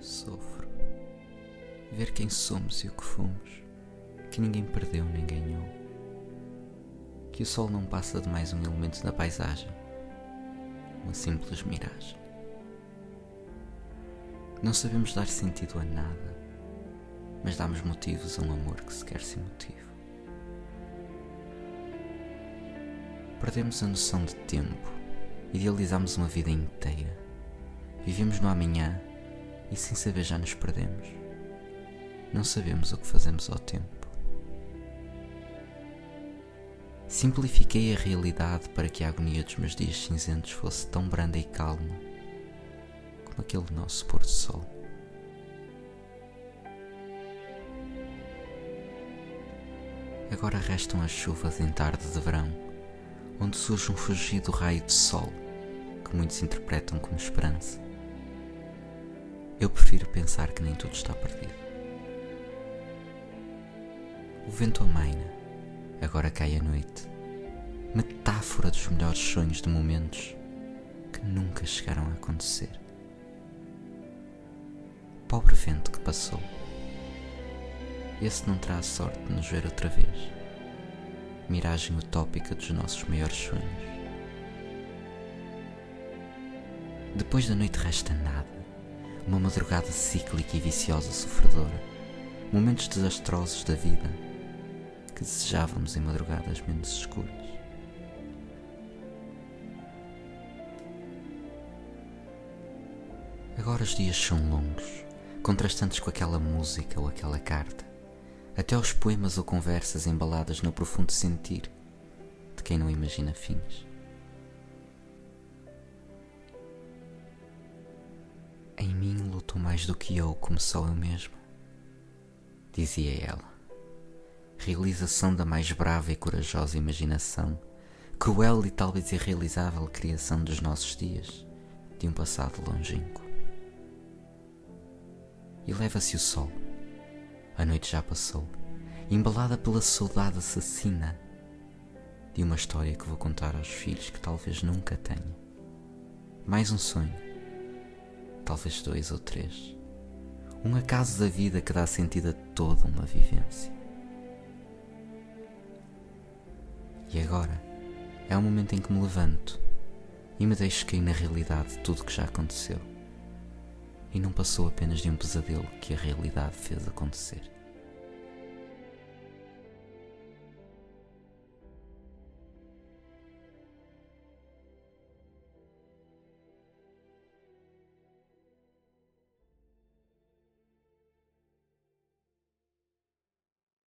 sofro. Ver quem somos e o que fomos, que ninguém perdeu nem ganhou. Que o sol não passa de mais um elemento da paisagem, uma simples miragem. Não sabemos dar sentido a nada, mas damos motivos a um amor que sequer se motiva. Perdemos a noção de tempo, idealizamos uma vida inteira, vivemos no amanhã e sem saber já nos perdemos. Não sabemos o que fazemos ao tempo. Simplifiquei a realidade para que a agonia dos meus dias cinzentos fosse tão branda e calma como aquele nosso pôr do sol. Agora restam as chuvas em tarde de verão, onde surge um fugido raio de sol que muitos interpretam como esperança. Eu prefiro pensar que nem tudo está perdido. O vento amaina, agora cai a noite, metáfora dos melhores sonhos de momentos que nunca chegaram a acontecer. Pobre vento que passou, esse não terá a sorte de nos ver outra vez. Miragem utópica dos nossos maiores sonhos. Depois da noite resta nada uma madrugada cíclica e viciosa sofredora, momentos desastrosos da vida que desejávamos em madrugadas menos escuras. Agora os dias são longos, contrastantes com aquela música ou aquela carta, até os poemas ou conversas embaladas no profundo sentir de quem não imagina fins. Mais do que eu, como só eu mesma, dizia ela. Realização da mais brava e corajosa imaginação, cruel e talvez irrealizável criação dos nossos dias, de um passado longínquo. E leva-se o sol. A noite já passou, embalada pela saudade assassina de uma história que vou contar aos filhos que talvez nunca tenha. Mais um sonho talvez dois ou três. Um acaso da vida que dá sentido a toda uma vivência. E agora é o momento em que me levanto e me deixo cair na realidade de tudo que já aconteceu. E não passou apenas de um pesadelo que a realidade fez acontecer.